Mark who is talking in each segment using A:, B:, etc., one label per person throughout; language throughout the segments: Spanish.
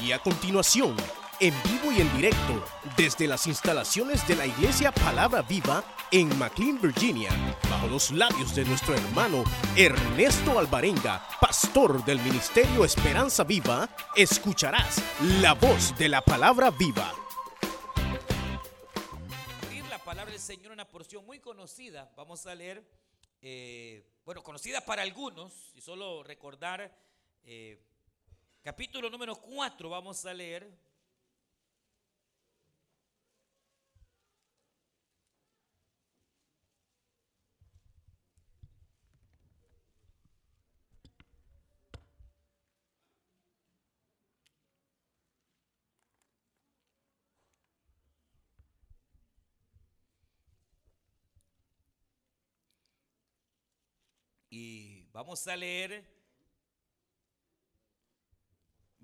A: Y a continuación, en vivo y en directo, desde las instalaciones de la Iglesia Palabra Viva en McLean, Virginia, bajo los labios de nuestro hermano Ernesto Alvarenga, pastor del Ministerio Esperanza Viva, escucharás la voz de la Palabra Viva.
B: la palabra del Señor, una porción muy conocida. Vamos a leer, eh, bueno, conocida para algunos, y solo recordar eh, capítulo número 4, vamos a leer. Y vamos a leer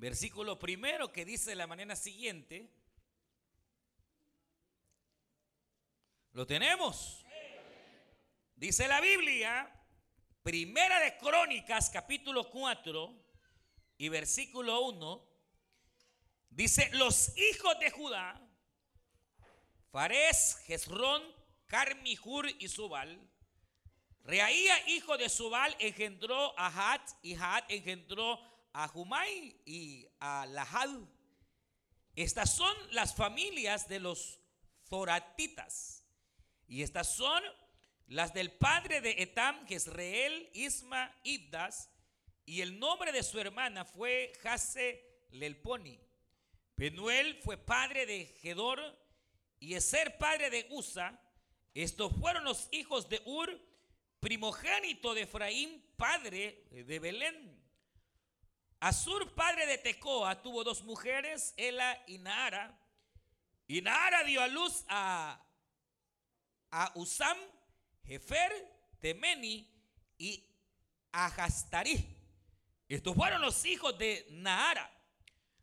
B: Versículo primero que dice de la manera siguiente. ¿Lo tenemos? Dice la Biblia, Primera de Crónicas, capítulo 4 y versículo 1. Dice, los hijos de Judá, Fares, Jezrón, Carmi, Hur y Subal. Reaía, hijo de Subal, engendró a Hat y Hat engendró a y a. Estas son las familias de los Zoratitas. Y estas son las del padre de Etam, Jezreel, Isma, Ibdas. Y el nombre de su hermana fue Jase Lelponi. Penuel fue padre de Gedor y Eser padre de Usa. Estos fueron los hijos de Ur, primogénito de Efraín, padre de Belén. Asur, padre de Tecoa, tuvo dos mujeres, Ela y Nahara. Y Nahara dio a luz a, Usam, Jefer, Temeni y Ahastarí. Estos fueron los hijos de Nahara.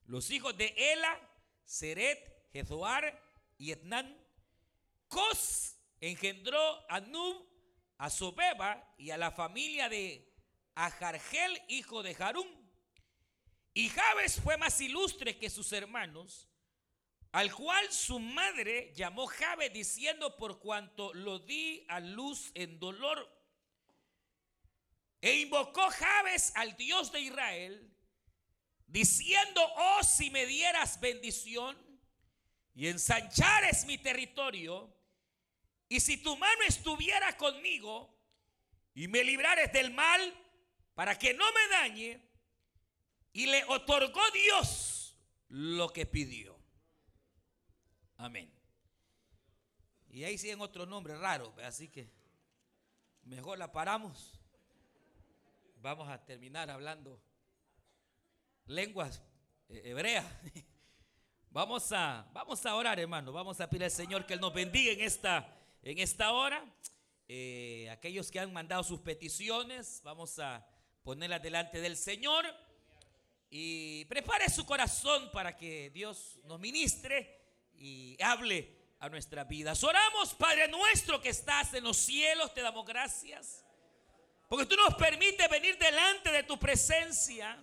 B: Los hijos de Ela, Seret, Jezoar y Etnan. Cos engendró a Nub, a Sobeba y a la familia de Ajargel, hijo de Harum. Y Jabes fue más ilustre que sus hermanos, al cual su madre llamó Jabes diciendo por cuanto lo di a luz en dolor. E invocó Jabes al Dios de Israel, diciendo, oh si me dieras bendición y ensanchares mi territorio, y si tu mano estuviera conmigo y me librares del mal para que no me dañe, y le otorgó Dios lo que pidió. Amén. Y ahí siguen otros nombres raros, así que mejor la paramos. Vamos a terminar hablando lenguas eh, hebreas. Vamos a, vamos a orar, hermano. Vamos a pedir al Señor que Él nos bendiga en esta, en esta hora. Eh, aquellos que han mandado sus peticiones, vamos a ponerlas delante del Señor. Y prepare su corazón para que Dios nos ministre y hable a nuestra vida. Oramos, Padre nuestro que estás en los cielos, te damos gracias. Porque tú nos permites venir delante de tu presencia.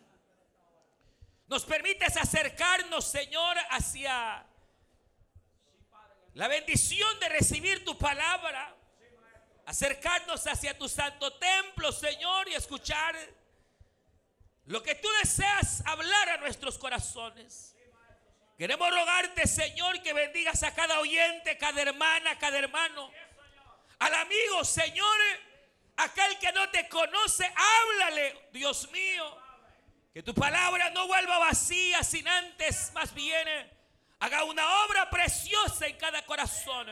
B: Nos permites acercarnos, Señor, hacia la bendición de recibir tu palabra. Acercarnos hacia tu santo templo, Señor, y escuchar lo que tú deseas hablar a nuestros corazones. Queremos rogarte, Señor, que bendigas a cada oyente, cada hermana, cada hermano. Al amigo, Señor, aquel que no te conoce, háblale, Dios mío. Que tu palabra no vuelva vacía sin antes, más bien, haga una obra preciosa en cada corazón.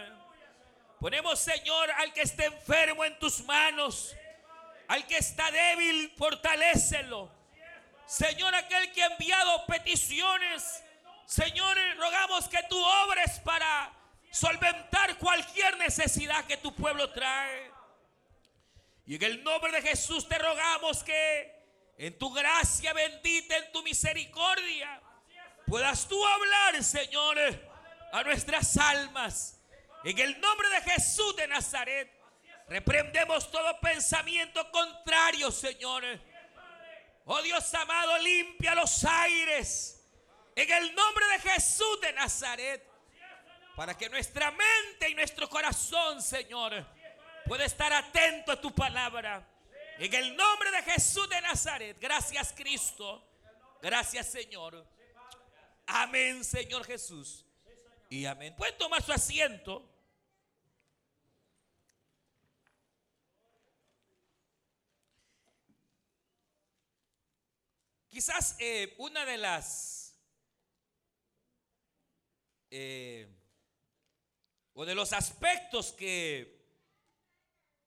B: Ponemos, Señor, al que esté enfermo en tus manos. Al que está débil, fortalécelo. Señor, aquel que ha enviado peticiones, Señor, rogamos que tú obres para solventar cualquier necesidad que tu pueblo trae. Y en el nombre de Jesús te rogamos que en tu gracia bendita, en tu misericordia, puedas tú hablar, Señor, a nuestras almas. En el nombre de Jesús de Nazaret, reprendemos todo pensamiento contrario, Señor Oh Dios amado, limpia los aires En el nombre de Jesús de Nazaret. Para que nuestra mente y nuestro corazón, Señor, pueda estar atento a tu palabra. En el nombre de Jesús de Nazaret. Gracias Cristo. Gracias Señor. Amén Señor Jesús. Y amén. Pueden tomar su asiento. Quizás eh, una de las eh, o de los aspectos que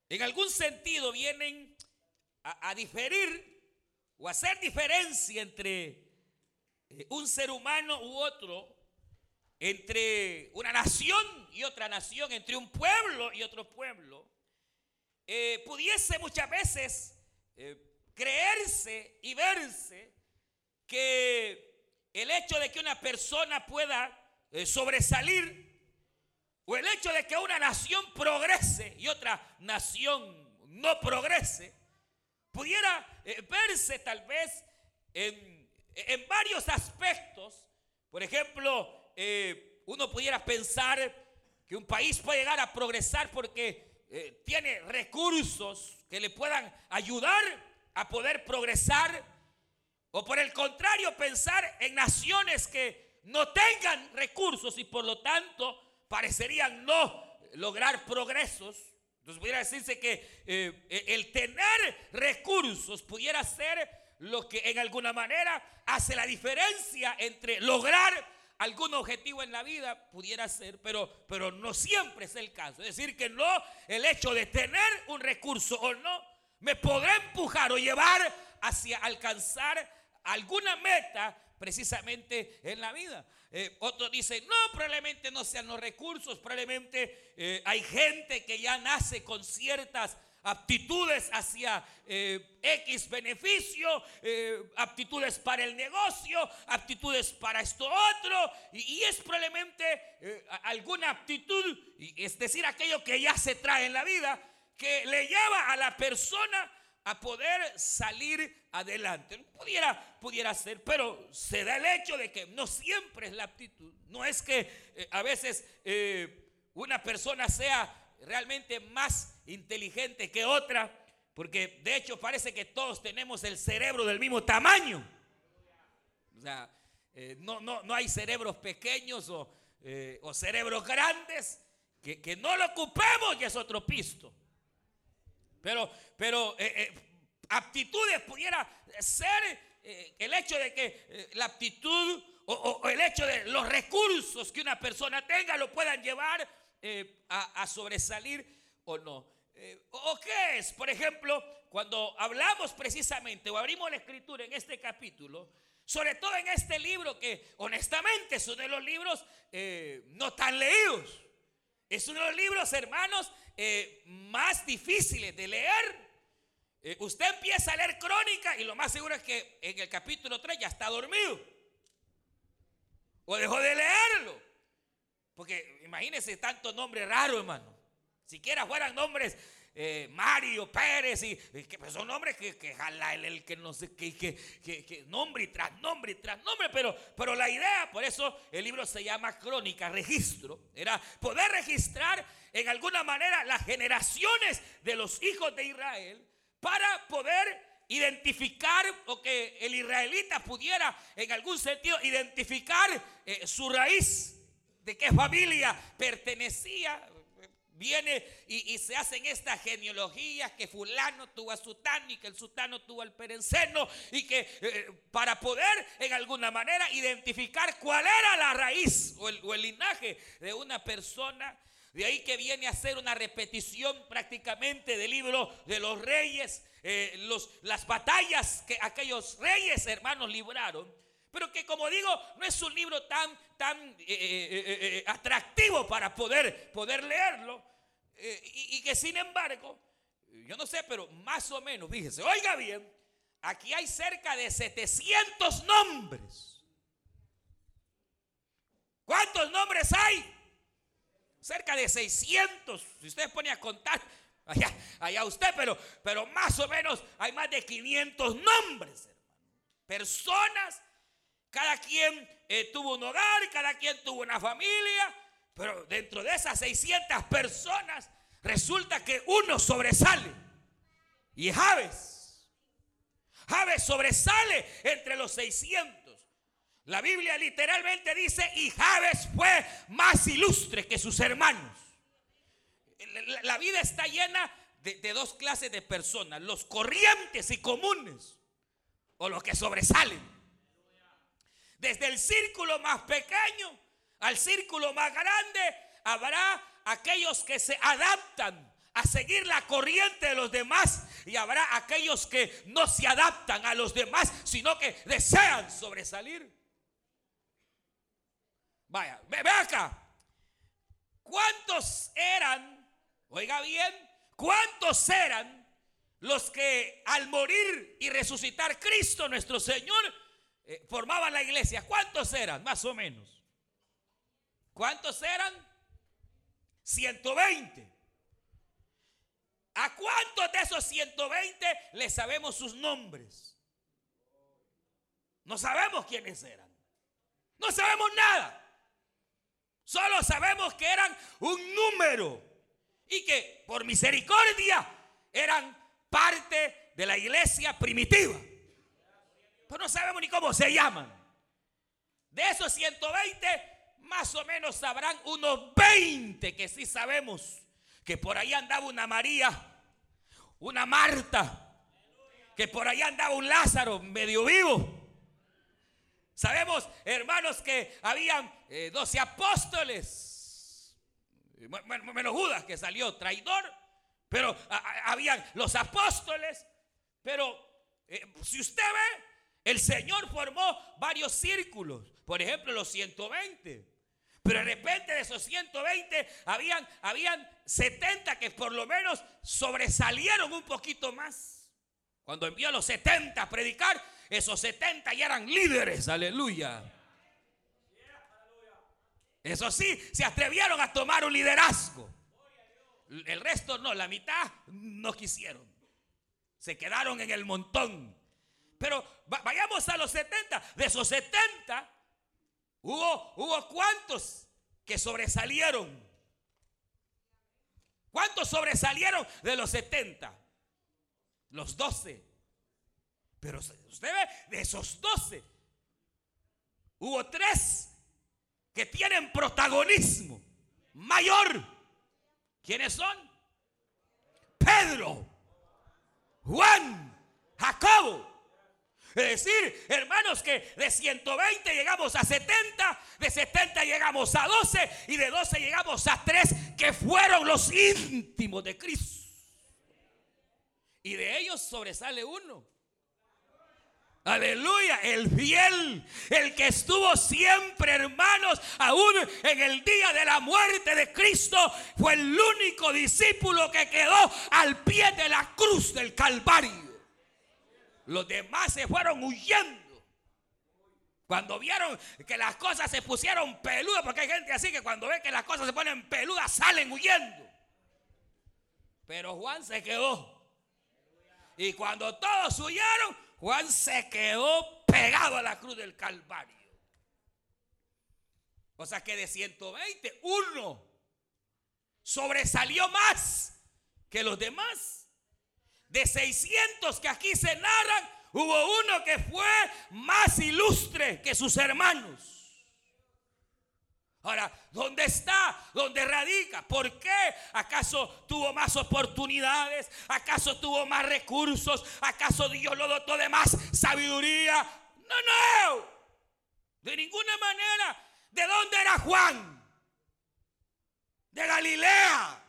B: en algún sentido vienen a, diferir o a hacer diferencia entre eh, un ser humano u otro, entre una nación y otra nación, entre un pueblo y otro pueblo, pudiese muchas veces creerse y verse que el hecho de que una persona pueda eh, sobresalir o el hecho de que una nación progrese y otra nación no progrese, pudiera eh, verse tal vez en, varios aspectos. Por ejemplo, eh, uno pudiera pensar que un país puede llegar a progresar porque tiene recursos que le puedan ayudar a poder progresar o por el contrario, pensar en naciones que no tengan recursos y por lo tanto parecerían no lograr progresos. Entonces pudiera decirse que eh, el tener recursos pudiera ser lo que en alguna manera hace la diferencia entre lograr algún objetivo en la vida, pudiera ser, pero, pero no siempre es el caso. Es decir, que no el hecho de tener un recurso o no me podrá empujar o llevar hacia alcanzar alguna meta precisamente en la vida. Eh, otros dicen, no, probablemente no sean los recursos, probablemente eh, hay gente que ya nace con ciertas aptitudes hacia eh, X beneficio, aptitudes para el negocio, aptitudes para esto otro, y, y es probablemente alguna aptitud, es decir, aquello que ya se trae en la vida, que le lleva a la persona a poder salir adelante. Pudiera, pudiera ser, pero se da el hecho de que no siempre es la aptitud. No es que eh, a veces eh, una persona sea realmente más inteligente que otra, porque de hecho parece que todos tenemos el cerebro del mismo tamaño. O sea, eh, no, no, no, hay cerebros pequeños o, o cerebros grandes que, que, no lo ocupemos y es otro pisto. Pero, pero eh, eh, aptitudes pudiera ser eh, el hecho de que la aptitud o, el hecho de los recursos que una persona tenga lo puedan llevar a, sobresalir o no. ¿O qué es? Por ejemplo, cuando hablamos precisamente o abrimos la escritura en este capítulo, sobre todo en este libro que honestamente es uno de los libros no tan leídos. Es uno de los libros, hermanos, eh, más difíciles de leer. Eh, usted empieza a leer crónica y lo más seguro es que en el capítulo 3 ya está dormido. O dejó de leerlo. Porque imagínese tanto nombre raro, hermano. Siquiera fueran nombres eh, Mario Pérez, y, que pues, son nombres que, que jala el, que no sé, que, que, nombre y tras nombre y tras nombre, pero, pero la idea, por eso el libro se llama Crónica, registro, era poder registrar en alguna manera las generaciones de los hijos de Israel para poder identificar o que el israelita pudiera en algún sentido identificar eh, su raíz, de qué familia pertenecía, viene y, se hacen estas genealogías que fulano tuvo a sutano y que el sutano tuvo al perenceno y que eh, para poder en alguna manera identificar cuál era la raíz o el, linaje de una persona. De ahí que viene a ser una repetición prácticamente del libro de los reyes, eh, las batallas que aquellos reyes hermanos libraron. Pero que como digo, no es un libro tan, tan eh, atractivo para poder, poder leerlo. Eh, y, que sin embargo, yo no sé, pero más o menos, fíjese, oiga bien, aquí hay cerca de 700 nombres. ¿Cuántos nombres hay? Cerca de 600. Si usted pone a contar, allá, allá usted, pero, pero más o menos hay más de 500 nombres, hermano. Personas cada quien eh, tuvo un hogar, cada quien tuvo una familia, pero dentro de esas 600 personas resulta que uno sobresale. Y Javes. Javes sobresale entre los 600. La Biblia literalmente dice, y Javes fue más ilustre que sus hermanos. La vida está llena de, de, dos clases de personas, los corrientes y comunes, o los que sobresalen. Desde el círculo más pequeño al círculo más grande, habrá aquellos que se adaptan a seguir la corriente de los demás y habrá aquellos que no se adaptan a los demás, sino que desean sobresalir. Vaya, ve, acá. ¿Cuántos eran, oiga bien, cuántos eran los que al morir y resucitar Cristo nuestro Señor eh, formaban la iglesia? ¿Cuántos eran, más o menos? ¿Cuántos eran? 120. ¿A cuántos de esos 120 le sabemos sus nombres? No sabemos quiénes eran. No sabemos nada. Solo sabemos que eran un número y que por misericordia eran parte de la iglesia primitiva. Pero no sabemos ni cómo se llaman. De esos 120, más o menos sabrán unos 20 que sí sabemos que por ahí andaba una María, una Marta, que por ahí andaba un Lázaro medio vivo. Sabemos, hermanos, que habían 12 eh, apóstoles, menos Judas que salió traidor, pero habían los apóstoles, pero eh, si usted ve, el Señor formó varios círculos, por ejemplo, los 120. Pero de repente de esos 120 habían, habían 70 que por lo menos sobresalieron un poquito más. Cuando envió a los 70 a predicar, esos 70 ya eran líderes, aleluya. Eso sí, se atrevieron a tomar un liderazgo. El resto no, la mitad no quisieron. Se quedaron en el montón. Pero vayamos a los 70. De esos 70, Hubo, hubo cuántos que sobresalieron. ¿Cuántos sobresalieron de los 70? Los 12. Pero usted ve, de esos 12, hubo tres que tienen protagonismo mayor. ¿Quiénes son? Pedro, Juan, Jacobo es decir, hermanos, que de 120 llegamos a 70, de 70 llegamos a 12 y de 12 llegamos a 3 que fueron los íntimos de Cristo. Y de ellos sobresale uno. Aleluya, el fiel, el que estuvo siempre, hermanos, aún en el día de la muerte de Cristo, fue el único discípulo que quedó al pie de la cruz del Calvario. Los demás se fueron huyendo. Cuando vieron que las cosas se pusieron peludas, porque hay gente así que cuando ve que las cosas se ponen peludas salen huyendo. Pero Juan se quedó. Y cuando todos huyeron, Juan se quedó pegado a la cruz del Calvario. O sea que de 120, uno sobresalió más que los demás. De 600 que aquí se narran, hubo uno que fue más ilustre que sus hermanos. Ahora, ¿dónde está? ¿Dónde radica? ¿Por qué? ¿Acaso tuvo más oportunidades? ¿Acaso tuvo más recursos? ¿Acaso Dios lo dotó de más sabiduría? No, no. De ninguna manera. ¿De dónde era Juan? De Galilea.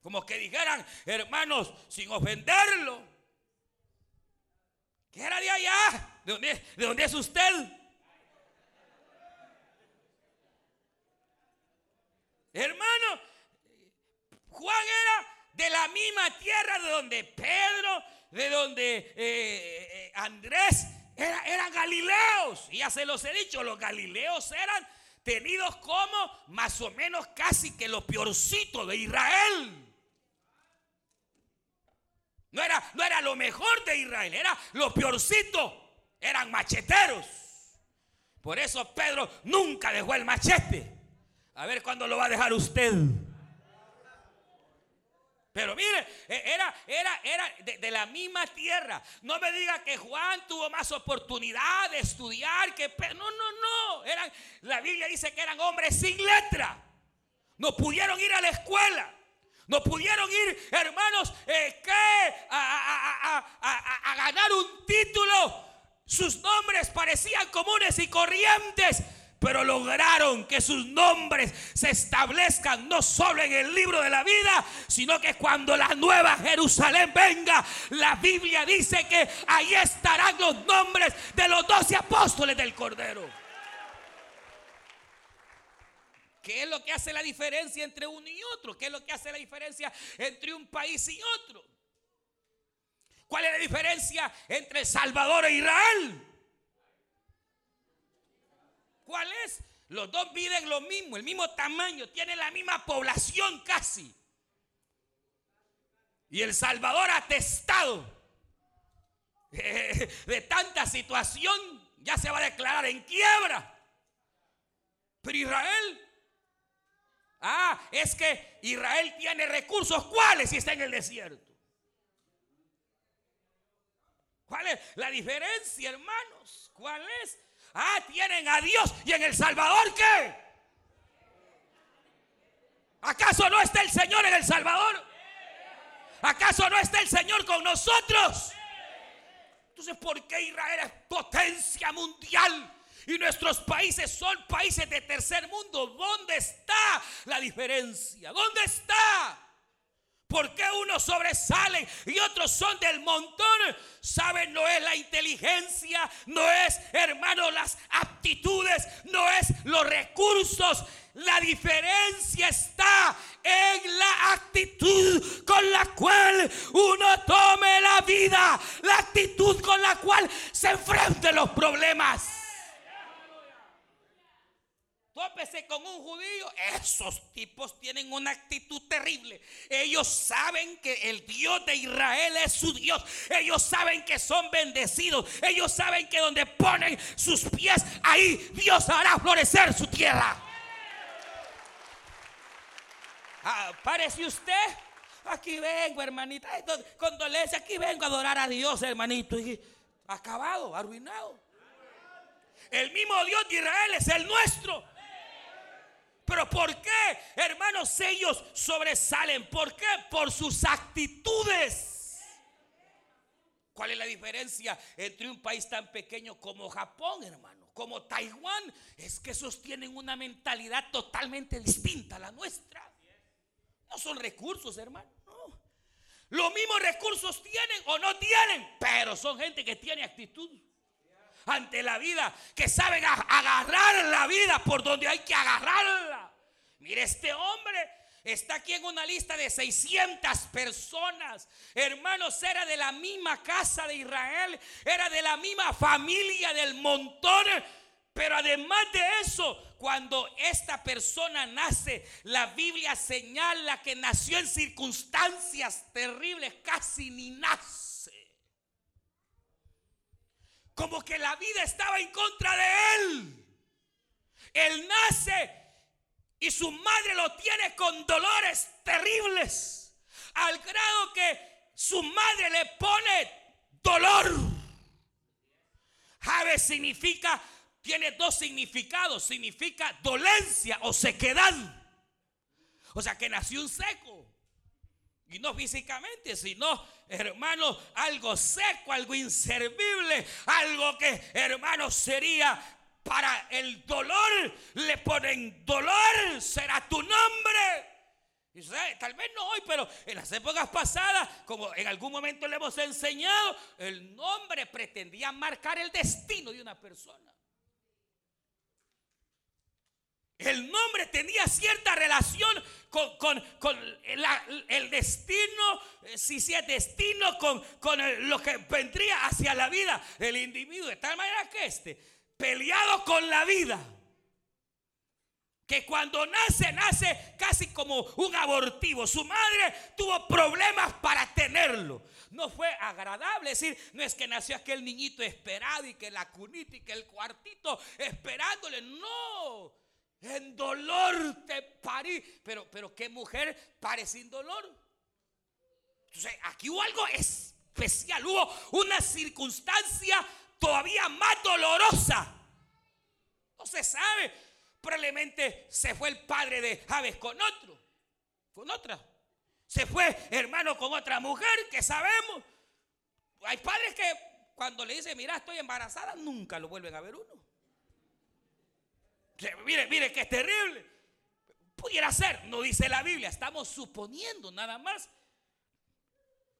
B: Como que dijeran, hermanos, sin ofenderlo, que era de allá. ¿De dónde, de dónde es usted? Hermano, Juan era de la misma tierra de donde Pedro, de donde eh, eh, Andrés, eran galileos. Ya se los he dicho, los galileos eran tenidos como más o menos casi que lo peorcito de Israel. No era, no era lo mejor de Israel, era lo peorcito. Eran macheteros. Por eso Pedro nunca dejó el machete. A ver cuándo lo va a dejar usted. Pero mire, e, era, era, era de, la misma tierra. No me diga que Juan tuvo más oportunidad de estudiar que. No, no, no. Eran, la Biblia dice que eran hombres sin letra. No pudieron ir a la escuela. No pudieron ir, hermanos, eh, a ganar un título. Sus nombres parecían comunes y corrientes pero lograron que sus nombres se establezcan no solo en el libro de la vida, sino que cuando la nueva Jerusalén venga, la Biblia dice que ahí estarán los nombres de los doce apóstoles del Cordero. ¿Qué es lo que hace la diferencia entre uno y otro? ¿Qué es lo que hace la diferencia entre un país y otro? ¿Cuál es la diferencia entre Salvador e Israel? ¿Cuál es? Los dos viven lo mismo, el mismo tamaño, tienen la misma población casi. Y El Salvador atestado de tanta situación ya se va a declarar en quiebra. Pero Israel, ah, es que Israel tiene recursos. ¿Cuáles si está en el desierto? ¿Cuál es la diferencia, hermanos? ¿Cuál es? Ah, tienen a Dios. ¿Y en El Salvador qué? ¿Acaso no está el Señor en El Salvador? ¿Acaso no está el Señor con nosotros? Entonces, ¿por qué Israel es potencia mundial? Y nuestros países son países de tercer mundo. ¿Dónde está la diferencia? ¿Dónde está? ¿Por qué unos sobresalen y otros son del montón? ¿Saben? No es la inteligencia, no es, hermano, las aptitudes, no es los recursos. La diferencia está en la actitud con la cual uno tome la vida, la actitud con la cual se enfrente los problemas. Tópese con un judío. Esos tipos tienen una actitud terrible. Ellos saben que el Dios de Israel es su Dios. Ellos saben que son bendecidos. Ellos saben que donde ponen sus pies, ahí Dios hará florecer su tierra. Ah, parece usted. Aquí vengo, hermanita. Condolencia, aquí vengo a adorar a Dios, hermanito. Y acabado, arruinado. El mismo Dios de Israel es el nuestro. Pero ¿por qué, hermanos, ellos sobresalen? ¿Por qué? Por sus actitudes. ¿Cuál es la diferencia entre un país tan pequeño como Japón, hermano? Como Taiwán. Es que esos tienen una mentalidad totalmente distinta a la nuestra. No son recursos, hermano. No. Los mismos recursos tienen o no tienen, pero son gente que tiene actitud ante la vida, que saben agarrar la vida por donde hay que agarrarla. Mire, este hombre está aquí en una lista de 600 personas. Hermanos, era de la misma casa de Israel, era de la misma familia del montón. Pero además de eso, cuando esta persona nace, la Biblia señala que nació en circunstancias terribles, casi ni nace como que la vida estaba en contra de él. Él nace y su madre lo tiene con dolores terribles, al grado que su madre le pone dolor. Jave significa, tiene dos significados, significa dolencia o sequedad. O sea que nació un seco. Y no físicamente, sino, hermano, algo seco, algo inservible, algo que, hermano, sería para el dolor. Le ponen dolor, será tu nombre. Tal vez no hoy, pero en las épocas pasadas, como en algún momento le hemos enseñado, el nombre pretendía marcar el destino de una persona. El nombre tenía cierta relación con, el destino, eh, si sí, es destino, con, lo que vendría hacia la vida del individuo. De tal manera que este, peleado con la vida, que cuando nace, nace casi como un abortivo. Su madre tuvo problemas para tenerlo. No fue agradable decir, no es que nació aquel niñito esperado y que la cunita y que el cuartito esperándole. No, en dolor te parí. Pero, pero qué mujer pare sin dolor. Entonces, aquí hubo algo especial, hubo una circunstancia todavía más dolorosa. No se sabe Probablemente se fue el padre de Javes con otro, con otra. Se fue hermano con otra mujer que sabemos. Hay padres que cuando le dicen, mira, estoy embarazada, nunca lo vuelven a ver uno. Mire, mire que es terrible. Pudiera ser, no dice la Biblia, estamos suponiendo nada más.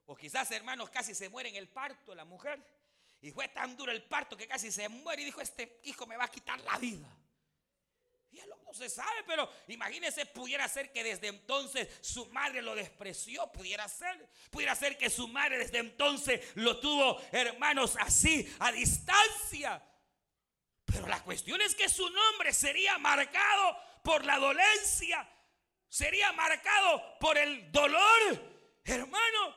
B: O quizás, hermanos, casi se muere en el parto la mujer. Y fue tan duro el parto que casi se muere y dijo, este hijo me va a quitar la vida. Ya no se sabe, pero imagínese, pudiera ser que desde entonces su madre lo despreció, pudiera ser. Pudiera ser que su madre desde entonces lo tuvo, hermanos, así, a distancia. Pero la cuestión es que su nombre sería marcado por la dolencia, sería marcado por el dolor, hermano.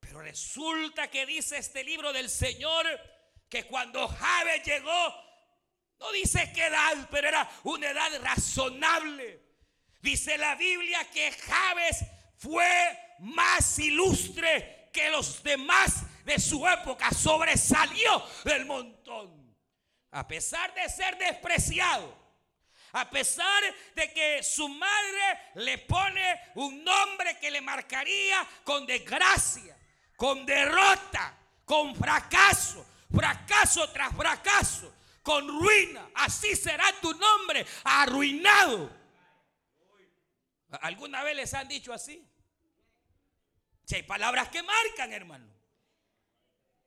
B: Pero resulta que dice este libro del Señor que cuando Jabe llegó no dice qué edad, pero era una edad razonable. Dice la Biblia que Javes fue más ilustre que los demás de su época. Sobresalió del montón. A pesar de ser despreciado. A pesar de que su madre le pone un nombre que le marcaría con desgracia, con derrota, con fracaso, fracaso tras fracaso con ruina. Así será tu nombre, arruinado. ¿Alguna vez les han dicho así? Si hay palabras que marcan, hermano.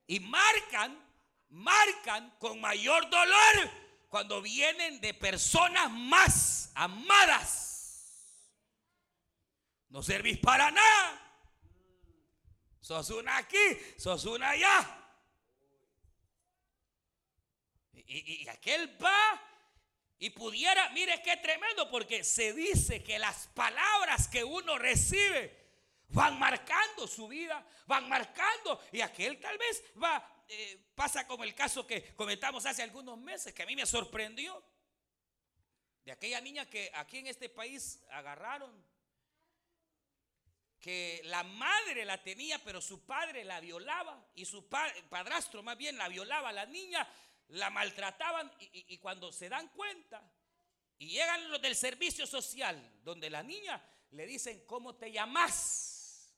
B: Y marcan, marcan con mayor dolor cuando vienen de personas más amadas. No servís para nada. Sos una aquí, sos una allá. Y, aquel va y pudiera, mire qué tremendo, porque se dice que las palabras que uno recibe van marcando su vida, van marcando, y aquel tal vez va, eh, pasa como el caso que comentamos hace algunos meses, que a mí me sorprendió, de aquella niña que aquí en este país agarraron, que la madre la tenía, pero su padre la violaba, y su padrastro más bien la violaba la niña, la maltrataban y, cuando se dan cuenta y llegan los del servicio social, donde la niña le dicen, ¿cómo te llamas?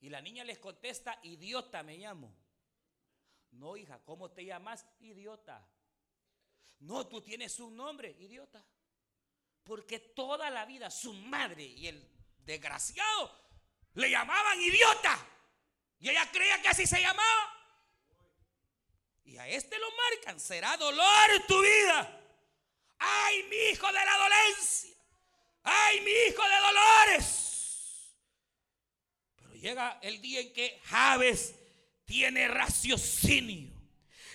B: Y la niña les contesta, idiota me llamo. No, hija, ¿cómo te llamas? Idiota. No, tú tienes un nombre, idiota. Porque toda la vida su madre y el desgraciado le llamaban idiota. Y ella creía que así se llamaba. Y a este lo marcan, será dolor tu vida. Ay, mi hijo de la dolencia. Ay, mi hijo de dolores. Pero llega el día en que Javes tiene raciocinio.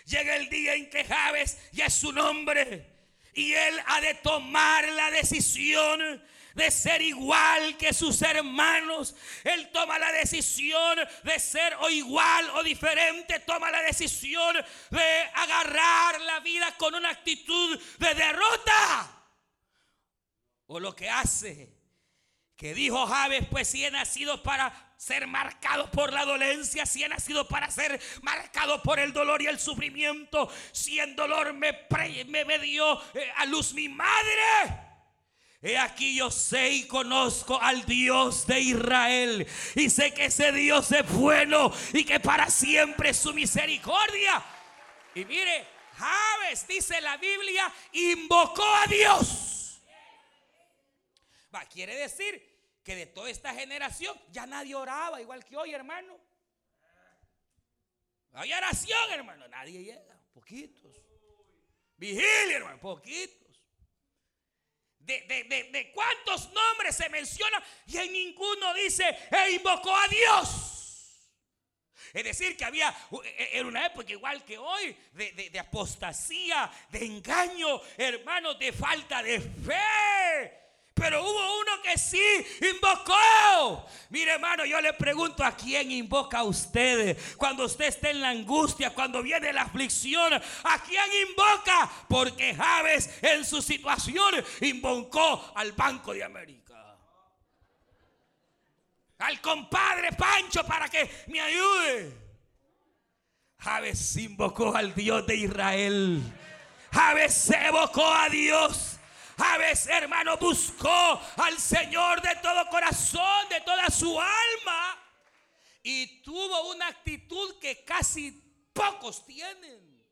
B: Llega el día en que Javes ya es su nombre. Y él ha de tomar la decisión de ser igual que sus hermanos. Él toma la decisión de ser o igual o diferente. Toma la decisión de agarrar la vida con una actitud de derrota. O lo que hace, que dijo Javes, pues si he nacido para ser marcado por la dolencia, si he nacido para ser marcado por el dolor y el sufrimiento, si en dolor me, me, dio eh, a luz mi madre He aquí yo sé y conozco al Dios de Israel. Y sé que ese Dios es bueno y que para siempre es su misericordia. Y mire, Javes, dice la Biblia, invocó a Dios. Va, quiere decir que de toda esta generación ya nadie oraba igual que hoy, hermano. Hay oración, hermano. Nadie llega, poquitos. Vigilia, hermano, poquitos de, cuántos nombres se menciona y en ninguno dice, e invocó a Dios. Es decir, que había, e, era una época igual que hoy, de, apostasía, de engaño, hermanos, de falta de fe. Pero hubo uno que sí invocó. Mire, hermano, yo le pregunto a quién invoca a ustedes. Cuando usted esté en la angustia, cuando viene la aflicción, ¿a quién invoca? Porque Javes en su situación invocó al Banco de América. Al compadre Pancho para que me ayude. Javes invocó al Dios de Israel. Javes se evocó a Dios. Javes, hermano, buscó al Señor de todo corazón, de toda su alma. Y tuvo una actitud que casi pocos tienen.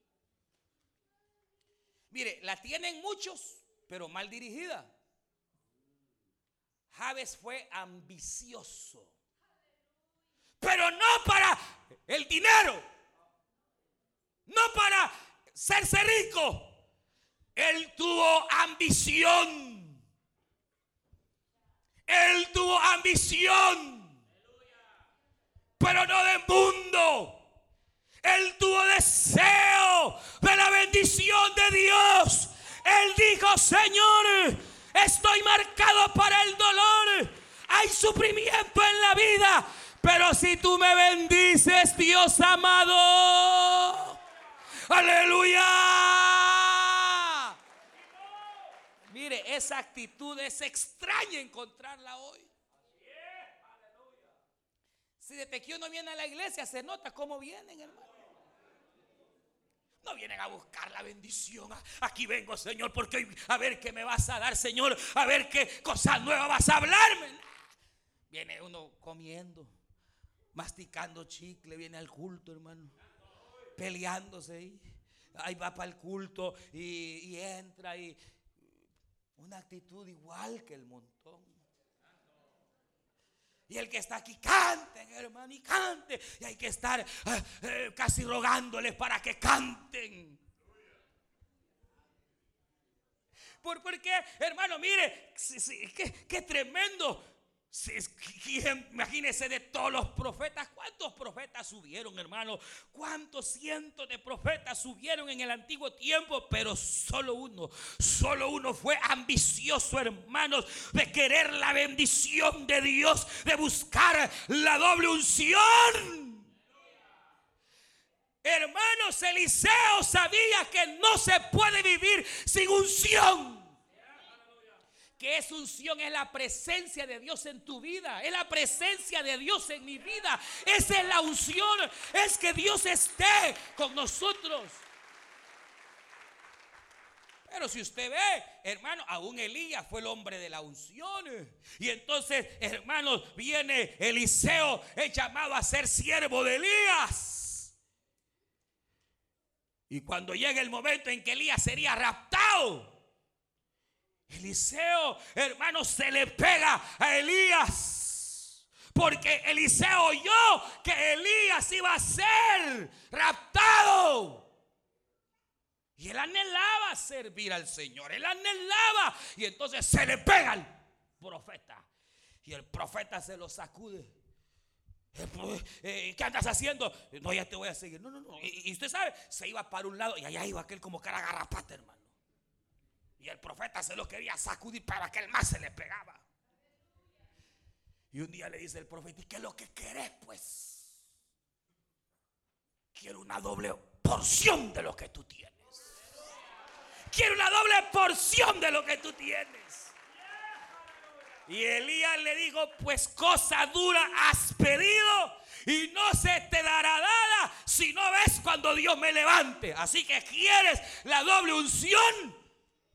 B: Mire, la tienen muchos, pero mal dirigida. Javes fue ambicioso. Pero no para el dinero. No para serse rico. Él tuvo ambición. Él tuvo ambición. Pero no de mundo. Él tuvo deseo de la bendición de Dios. Él dijo, Señor, estoy marcado para el dolor. Hay sufrimiento en la vida. Pero si tú me bendices, Dios amado. Aleluya. Mire, esa actitud es extraña encontrarla hoy. Si de que no viene a la iglesia, se nota cómo vienen, hermano. No vienen a buscar la bendición. Aquí vengo, Señor, porque a ver qué me vas a dar, Señor. A ver qué cosa nueva vas a hablarme. Viene uno comiendo, masticando chicle, viene al culto, hermano. Peleándose ahí. Ahí va para el culto y entra y, una actitud igual que el montón. Y el que está aquí, canten, hermano, y cante. Y hay que estar eh, eh, casi rogándoles para que canten. ¿Por, qué, hermano? Mire, qué, qué tremendo Imagínense de todos los profetas. ¿Cuántos profetas subieron, hermano? ¿Cuántos cientos de profetas subieron en el antiguo tiempo? Pero solo uno, solo uno fue ambicioso, hermanos, de querer la bendición de Dios, de buscar la doble unción. Hermanos, Eliseo sabía que no se puede vivir sin unción que es unción, es la presencia de Dios en tu vida, es la presencia de Dios en mi vida. Esa es la unción, es que Dios esté con nosotros. Pero si usted ve, hermano, aún Elías fue el hombre de la unción. Y entonces, hermanos, viene Eliseo, es llamado a ser siervo de Elías. Y cuando llega el momento en que Elías sería raptado, Eliseo, hermano, se le pega a Elías. Porque Eliseo oyó que Elías iba a ser raptado. Y él anhelaba servir al Señor. Él anhelaba. Y entonces se le pega al profeta. Y el profeta se lo sacude. Eh, eh, ¿Qué andas haciendo? No, ya te voy a seguir. No, no, no. Y, usted sabe, se iba para un lado y allá iba aquel como cara garrapata, hermano. Y el profeta se lo quería sacudir para que el más se le pegaba. Y un día le dice el profeta, ¿y qué es lo que querés pues? Quiero una doble porción de lo que tú tienes. Quiero una doble porción de lo que tú tienes. Y Elías le dijo, pues cosa dura has pedido y no se te dará dada si no ves cuando Dios me levante. Así que quieres la doble unción.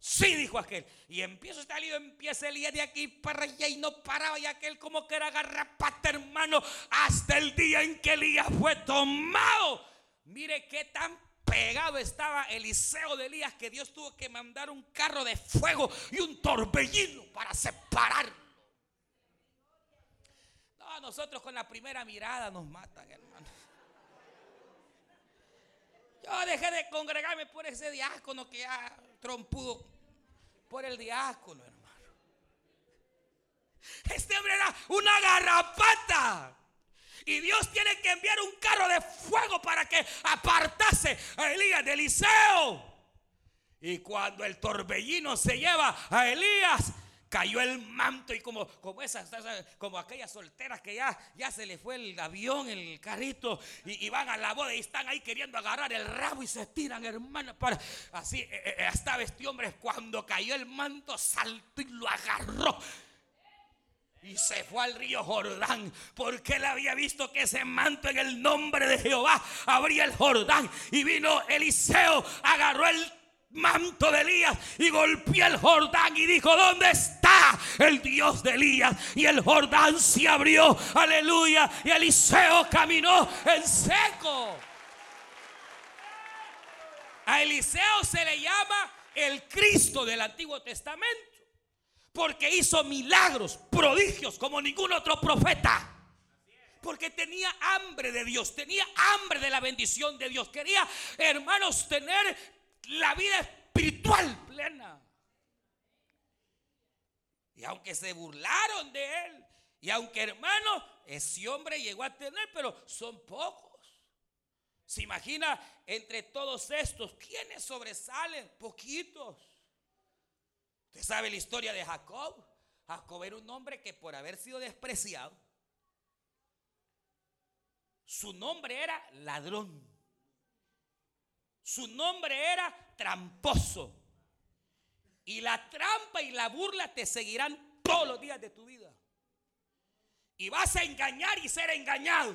B: Sí, dijo aquel. Y empieza este lío, empieza el día de aquí para allá y no paraba. Y aquel como que era garrapata, hermano, hasta el día en que Elías fue tomado. Mire qué tan pegado estaba Eliseo de Elías que Dios tuvo que mandar un carro de fuego y un torbellino para separarlo. No, nosotros con la primera mirada nos matan, hermano. Yo dejé de congregarme por ese diácono que ya trompudo por el diácono, hermano. Este hombre era una garrapata. Y Dios tiene que enviar un carro de fuego para que apartase a Elías de Eliseo. Y cuando el torbellino se lleva a Elías, cayó el manto y como, como esas, como aquellas solteras que ya, ya se le fue el avión, el carrito, y, van a la boda y están ahí queriendo agarrar el rabo y se tiran, hermano. Para, así eh, eh, estaba este hombre cuando cayó el manto, saltó y lo agarró. Y se fue al río Jordán, porque él había visto que ese manto en el nombre de Jehová abría el Jordán. Y vino Eliseo, agarró el manto de Elías y golpeó el Jordán y dijo, ¿dónde está el Dios de Elías? Y el Jordán se abrió, aleluya, y Eliseo caminó en seco. A Eliseo se le llama el Cristo del Antiguo Testamento, porque hizo milagros, prodigios como ningún otro profeta. Porque tenía hambre de Dios, tenía hambre de la bendición de Dios. Quería, hermanos, tener la vida espiritual plena. Y aunque se burlaron de él, y aunque hermano, ese hombre llegó a tener, pero son pocos. Se imagina entre todos estos, ¿quiénes sobresalen? Poquitos. Usted sabe la historia de Jacob. Jacob era un hombre que por haber sido despreciado, su nombre era ladrón. Su nombre era tramposo. Y la trampa y la burla te seguirán todos los días de tu vida. Y vas a engañar y ser engañado.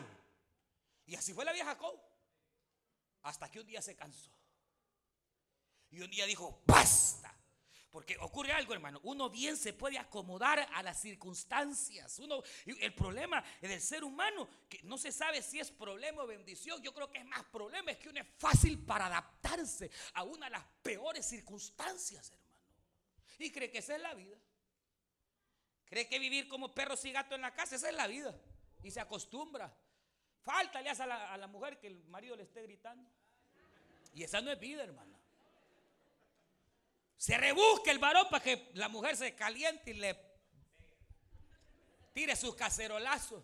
B: Y así fue la vieja Jacob. Hasta que un día se cansó. Y un día dijo, basta. Porque ocurre algo, hermano. Uno bien se puede acomodar a las circunstancias. Uno, el problema del ser humano, que no se sabe si es problema o bendición. Yo creo que es más problema, es que uno es fácil para adaptarse a una de las peores circunstancias, hermano. Y cree que esa es la vida. Cree que vivir como perros y gatos en la casa, esa es la vida. Y se acostumbra. Falta le hace a la, a la mujer que el marido le esté gritando. Y esa no es vida, hermano. Se rebusque el varón para que la mujer se caliente y le tire sus cacerolazos.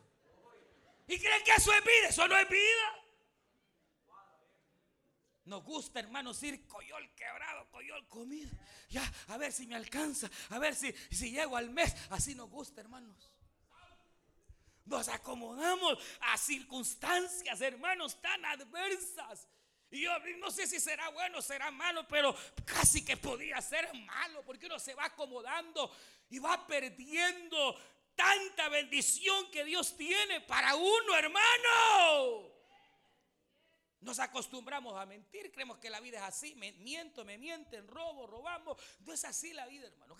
B: Y creen que eso es vida, eso no es vida. Nos gusta, hermanos, ir coyol quebrado, coyol comido. Ya, a ver si me alcanza, a ver si, si llego al mes. Así nos gusta, hermanos. Nos acomodamos a circunstancias, hermanos, tan adversas. Y yo no sé si será bueno será malo, pero casi que podía ser malo, porque uno se va acomodando y va perdiendo tanta bendición que Dios tiene para uno, hermano. Nos acostumbramos a mentir, creemos que la vida es así, me, miento, me mienten, robo, robamos. No es así la vida, hermano.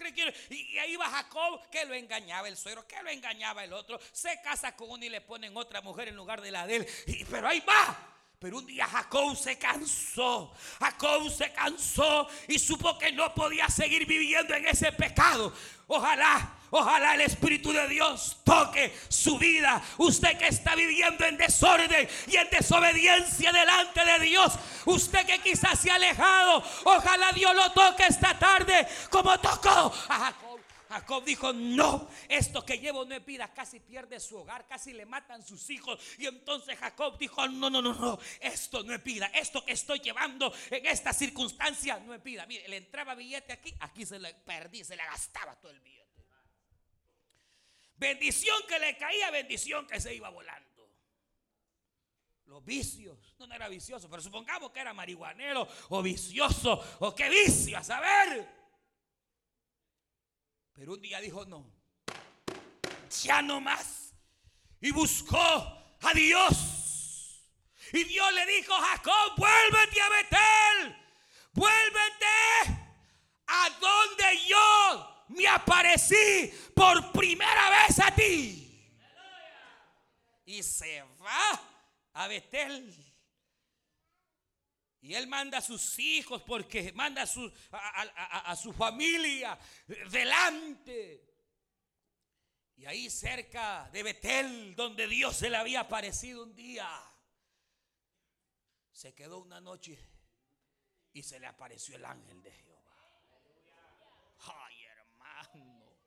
B: y, ahí va Jacob, que lo engañaba el suegro, que lo engañaba el otro. Se casa con uno y le ponen otra mujer en lugar de la de él. pero ahí va, pero un día Jacob se cansó. Jacob se cansó y supo que no podía seguir viviendo en ese pecado. Ojalá, ojalá el Espíritu de Dios toque su vida. Usted que está viviendo en desorden y en desobediencia delante de Dios. Usted que quizás se ha alejado. Ojalá Dios lo toque esta tarde como tocó a Jacob. Jacob dijo, no, esto que llevo no es vida. Casi pierde su hogar, casi le matan sus hijos. Y entonces Jacob dijo, no, no, no, no, esto no es vida. Esto que estoy llevando en esta circunstancia no es vida. Mire, le entraba billete aquí, aquí se le perdí, se le gastaba todo el billete. Bendición que le caía, bendición que se iba volando. Los vicios, no, no era vicioso, pero supongamos que era marihuanero o vicioso o qué vicio, a saber. Pero un día dijo, no, ya no más. Y buscó a Dios. Y Dios le dijo, Jacob, vuélvete a Betel. Vuélvete a donde yo me aparecí por primera vez a ti. Y se va a Betel. Y él manda a sus hijos porque manda a su, a, su familia delante. Y ahí cerca de Betel, donde Dios se le había aparecido un día, se quedó una noche y se le apareció el ángel de Jehová. Ay, hermano.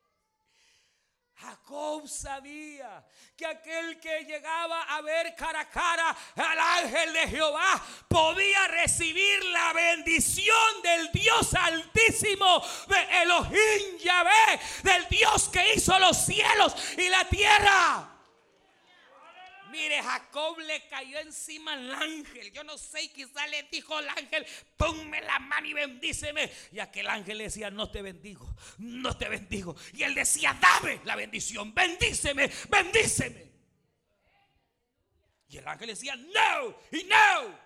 B: Jacob sabía que aquel que llegaba a ver cara a cara al ángel de Jehová podía recibir la bendición del Dios altísimo, de Elohim Yahvé, del Dios que hizo los cielos y la tierra. Mire, Jacob le cayó encima al ángel. Yo no sé, quizá le dijo al ángel, ponme la mano y bendíceme. Y aquel ángel le decía, no te bendigo, no te bendigo. Y él decía, dame la bendición, bendíceme, bendíceme. Y el ángel decía, no, y no.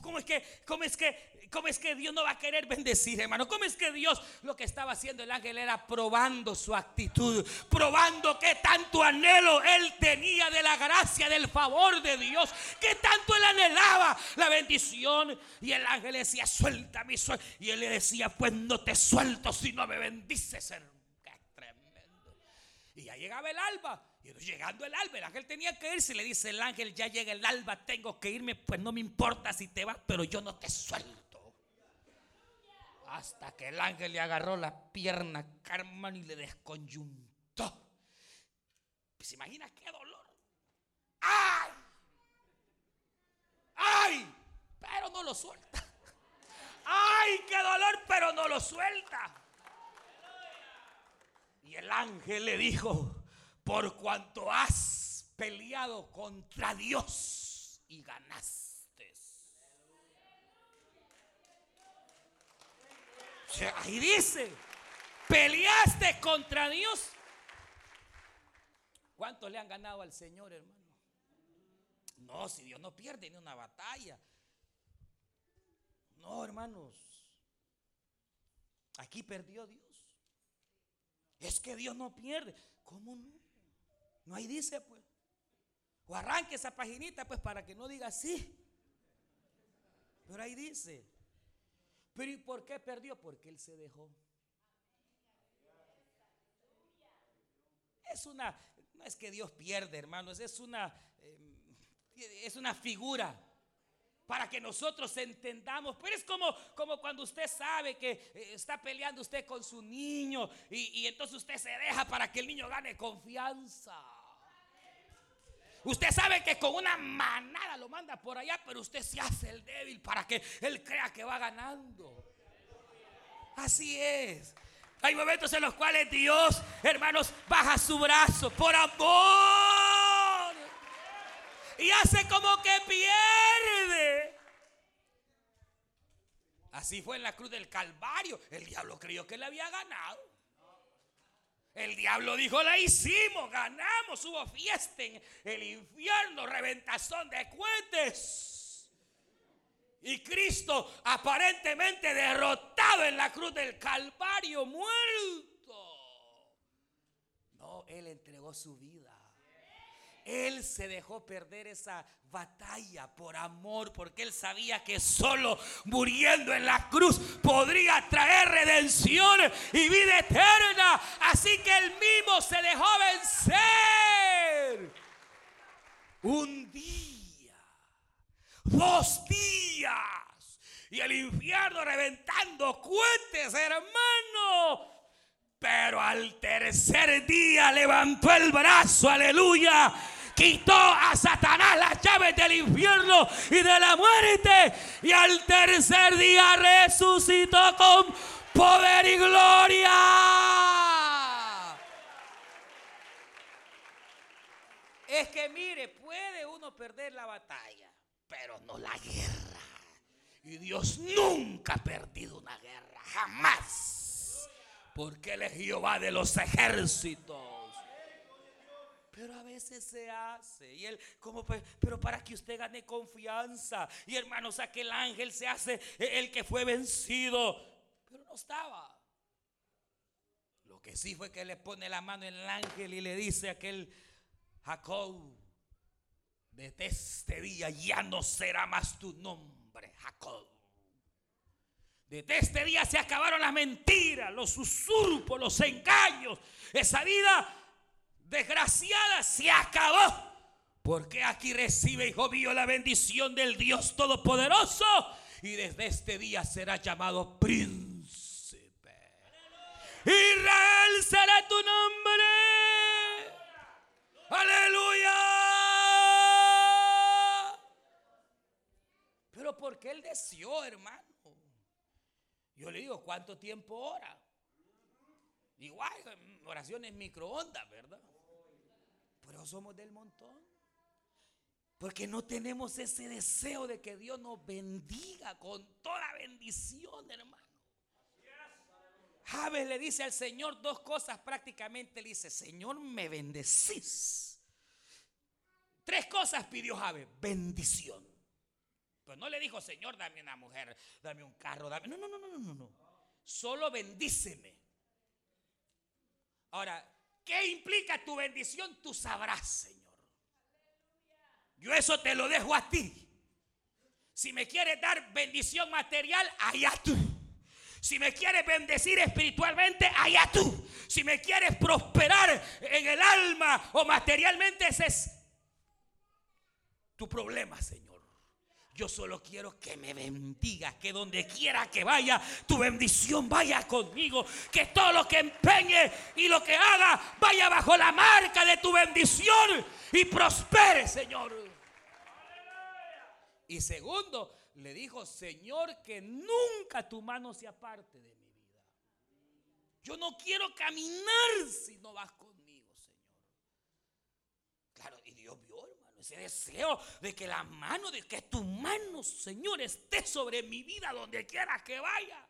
B: ¿Cómo es que, cómo es que ¿Cómo es que Dios no va a querer bendecir, hermano? ¿Cómo es que Dios lo que estaba haciendo el ángel era probando su actitud, probando qué tanto anhelo él tenía de la gracia, del favor de Dios, qué tanto él anhelaba la bendición? Y el ángel le decía, suéltame, suéltame. Y él le decía, pues no te suelto si no me bendices, hermano. Tremendo. Y ya llegaba el alba. Y llegando el alba, el ángel tenía que irse. Le dice el ángel, ya llega el alba, tengo que irme. Pues no me importa si te vas, pero yo no te suelto. Hasta que el ángel le agarró la pierna Carmen y le desconyuntó. ¿Se pues imagina qué dolor? ¡Ay! ¡Ay! Pero no lo suelta. ¡Ay, qué dolor! Pero no lo suelta. Y el ángel le dijo, por cuanto has peleado contra Dios y ganaste ahí dice, peleaste contra Dios. ¿Cuántos le han ganado al Señor, hermano? No, si Dios no pierde ni una batalla. No, hermanos. Aquí perdió Dios. Es que Dios no pierde. ¿Cómo no? No ahí dice, pues. O arranque esa paginita, pues, para que no diga así. Pero ahí dice, pero ¿y por qué perdió? Porque él se dejó. Es una, no es que Dios pierde, hermanos, es una, eh, es una figura para que nosotros entendamos. Pero es como, como cuando usted sabe que eh, está peleando usted con su niño y, y entonces usted se deja para que el niño gane confianza. Usted sabe que con una manada lo manda por allá, pero usted se hace el débil para que él crea que va ganando. Así es. Hay momentos en los cuales Dios, hermanos, baja su brazo por amor. Y hace como que pierde. Así fue en la cruz del Calvario. El diablo creyó que le había ganado. El diablo dijo, la hicimos, ganamos, hubo fiesta en el infierno, reventazón de cohetes. Y Cristo aparentemente derrotado en la cruz del Calvario, muerto. No, Él entregó su vida. Él se dejó perder esa batalla por amor, porque él sabía que solo muriendo en la cruz podría traer redención y vida eterna. Así que él mismo se dejó vencer. Un día, dos días, y el infierno reventando cuentes, hermano. Pero al tercer día levantó el brazo, aleluya quitó a Satanás las llaves del infierno y de la muerte. Y al tercer día resucitó con poder y gloria. Es que mire, puede uno perder la batalla, pero no la guerra. Y Dios nunca ha perdido una guerra, jamás. Porque Él es Jehová de los ejércitos. Pero a veces se hace. Y él, como, pero para que usted gane confianza. Y hermanos, aquel ángel se hace el que fue vencido. Pero no estaba. Lo que sí fue que le pone la mano en el ángel y le dice a aquel Jacob, desde este día ya no será más tu nombre, Jacob. Desde este día se acabaron las mentiras, los usurpos, los engaños. Esa vida desgraciada, se acabó. Porque aquí recibe, hijo mío, la bendición del Dios Todopoderoso. Y desde este día será llamado príncipe. Israel será tu nombre. Aleluya. Pero porque él deseó, hermano. Yo le digo, ¿cuánto tiempo ora? Igual, oraciones microondas, ¿verdad? Pero somos del montón. Porque no tenemos ese deseo de que Dios nos bendiga con toda bendición, hermano. Javes le dice al Señor dos cosas prácticamente. Le dice, Señor, me bendecís. Tres cosas pidió Javes. Bendición. Pues no le dijo, Señor, dame una mujer, dame un carro, dame... No, no, no, no, no, no. Solo bendíceme. Ahora, ¿qué implica tu bendición? Tú sabrás, Señor. Yo eso te lo dejo a ti. Si me quieres dar bendición material, allá tú. Si me quieres bendecir espiritualmente, allá tú. Si me quieres prosperar en el alma o materialmente, ese es tu problema, Señor. Yo solo quiero que me bendiga, que donde quiera que vaya, tu bendición vaya conmigo, que todo lo que empeñe y lo que haga vaya bajo la marca de tu bendición y prospere, Señor. Y segundo, le dijo, Señor, que nunca tu mano se aparte de mi vida. Yo no quiero caminar si no vas conmigo, Señor. Claro, y Dios vio, ese deseo de que la mano, de que tu mano, Señor, esté sobre mi vida donde quiera que vaya.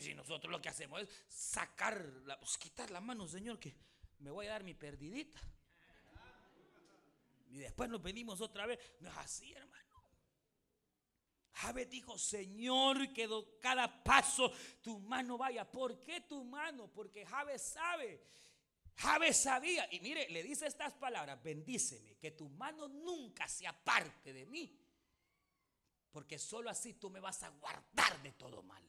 B: Si nosotros lo que hacemos es sacar, la, pues quitar la mano, Señor, que me voy a dar mi perdidita. Y después nos venimos otra vez. No es así, hermano. Javes dijo, Señor, que cada paso tu mano vaya. ¿Por qué tu mano? Porque Javes sabe Javes sabía, y mire, le dice estas palabras, bendíceme, que tu mano nunca se aparte de mí, porque solo así tú me vas a guardar de todo mal.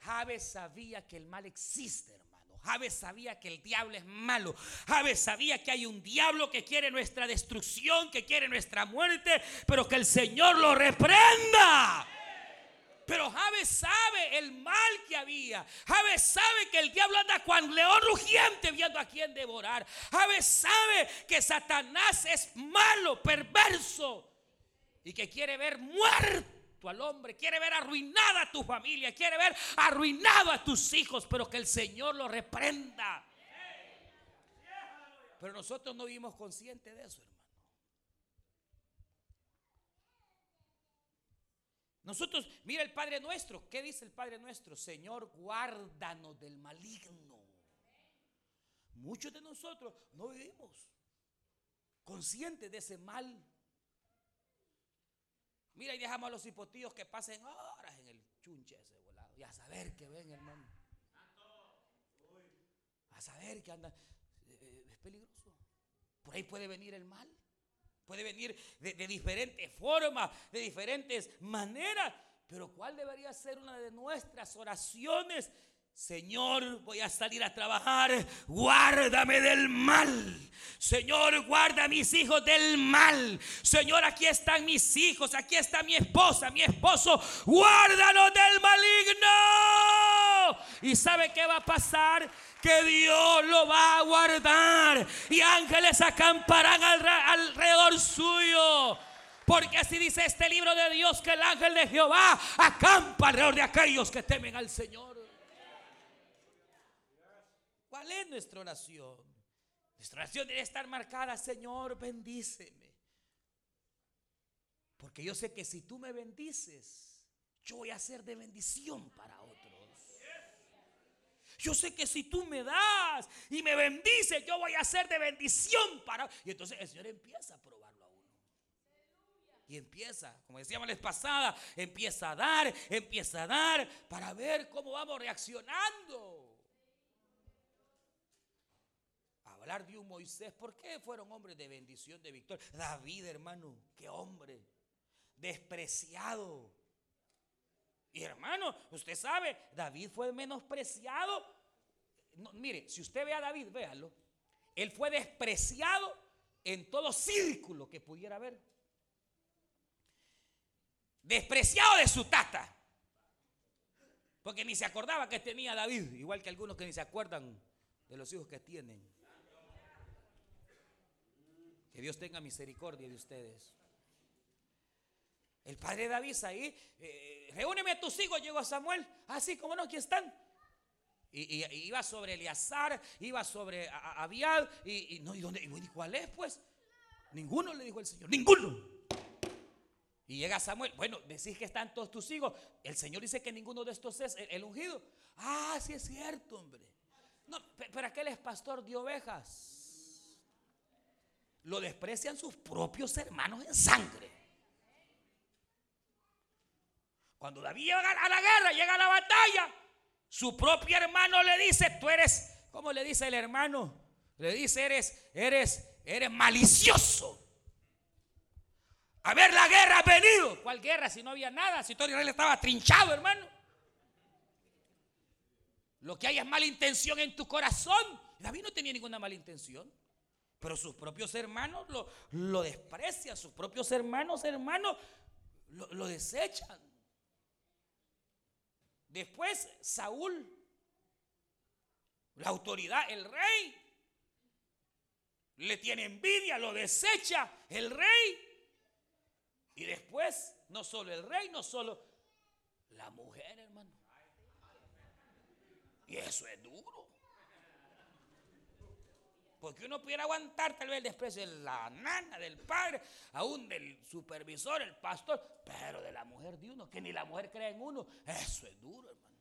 B: Javes sabía que el mal existe, hermano. Javes sabía que el diablo es malo. Javes sabía que hay un diablo que quiere nuestra destrucción, que quiere nuestra muerte, pero que el Señor lo reprenda. Pero Javes sabe el mal que había. Javes sabe que el diablo anda con león rugiente viendo a quién devorar. Javes sabe que Satanás es malo, perverso y que quiere ver muerto al hombre, quiere ver arruinada a tu familia, quiere ver arruinado a tus hijos, pero que el Señor lo reprenda. Pero nosotros no vivimos conscientes de eso, hermano. Nosotros, mira el Padre nuestro, ¿qué dice el Padre nuestro? Señor, guárdanos del maligno. Muchos de nosotros no vivimos conscientes de ese mal. Mira y dejamos a los hipotíos que pasen horas en el chunche ese volado. Y a saber que ven, hermano. A saber que andan. Eh, eh, es peligroso. Por ahí puede venir el mal. Puede venir de, diferentes formas, de diferentes maneras. Pero ¿cuál debería ser una de nuestras oraciones? Señor, voy a salir a trabajar, guárdame del mal. Señor, guarda a mis hijos del mal. Señor, aquí están mis hijos, aquí está mi esposa, mi esposo, guárdalos del maligno. ¿Y sabe qué va a pasar? Que Dios lo va a guardar y ángeles acamparán alrededor suyo. Porque así dice este libro de Dios que el ángel de Jehová acampa alrededor de aquellos que temen al Señor. ¿Cuál es nuestra oración? Nuestra oración debe estar marcada, Señor, bendíceme. Porque yo sé que si tú me bendices, yo voy a ser de bendición para otros. Yo sé que si tú me das y me bendices, yo voy a ser de bendición para... Y entonces el Señor empieza a probarlo a uno. Y empieza, como decíamos la vez pasada, empieza a dar, empieza a dar para ver cómo vamos reaccionando. Hablar de un Moisés, ¿por qué fueron hombres de bendición, de victoria? David, hermano, qué hombre, despreciado. Y hermano, usted sabe, David fue menospreciado mire, si usted ve a David, véalo. Él fue despreciado en todo círculo que pudiera haber. Despreciado de su tata. Porque ni se acordaba que tenía David, igual que algunos que ni se acuerdan de los hijos que tienen. Que Dios tenga misericordia de ustedes. El padre David ahí, eh, reúneme a tus hijos, llegó Samuel. Así como no, aquí están. Y, iba sobre Eleazar, iba sobre Abiad, y, no, ¿y dónde? ¿Y cuál es pues? Ninguno le dijo el Señor, ninguno. Y llega Samuel, bueno, decís que están todos tus hijos. El Señor dice que ninguno de estos es el, ungido. Ah, sí es cierto, hombre. Pero aquel es pastor de ovejas. Lo desprecian sus propios hermanos en sangre. Cuando David llega a la guerra, llega a la batalla, su propio hermano le dice, tú eres, ¿cómo le dice el hermano? Le dice, eres, eres, eres malicioso. A ver, la guerra ha venido. ¿Cuál guerra? Si no había nada, si todo Israel estaba trinchado, hermano. Lo que hay es mala intención en tu corazón. David no tenía ninguna mala intención. Pero sus propios hermanos lo, lo desprecian. Sus propios hermanos, hermanos, lo, lo desechan. Después Saúl, la autoridad, el rey, le tiene envidia, lo desecha el rey. Y después, no solo el rey, no solo la mujer, hermano. Y eso es duro. Porque uno pudiera aguantar tal vez el desprecio de la nana, del padre, aún del supervisor, el pastor, pero de la mujer de uno, que ni la mujer cree en uno, eso es duro, hermano.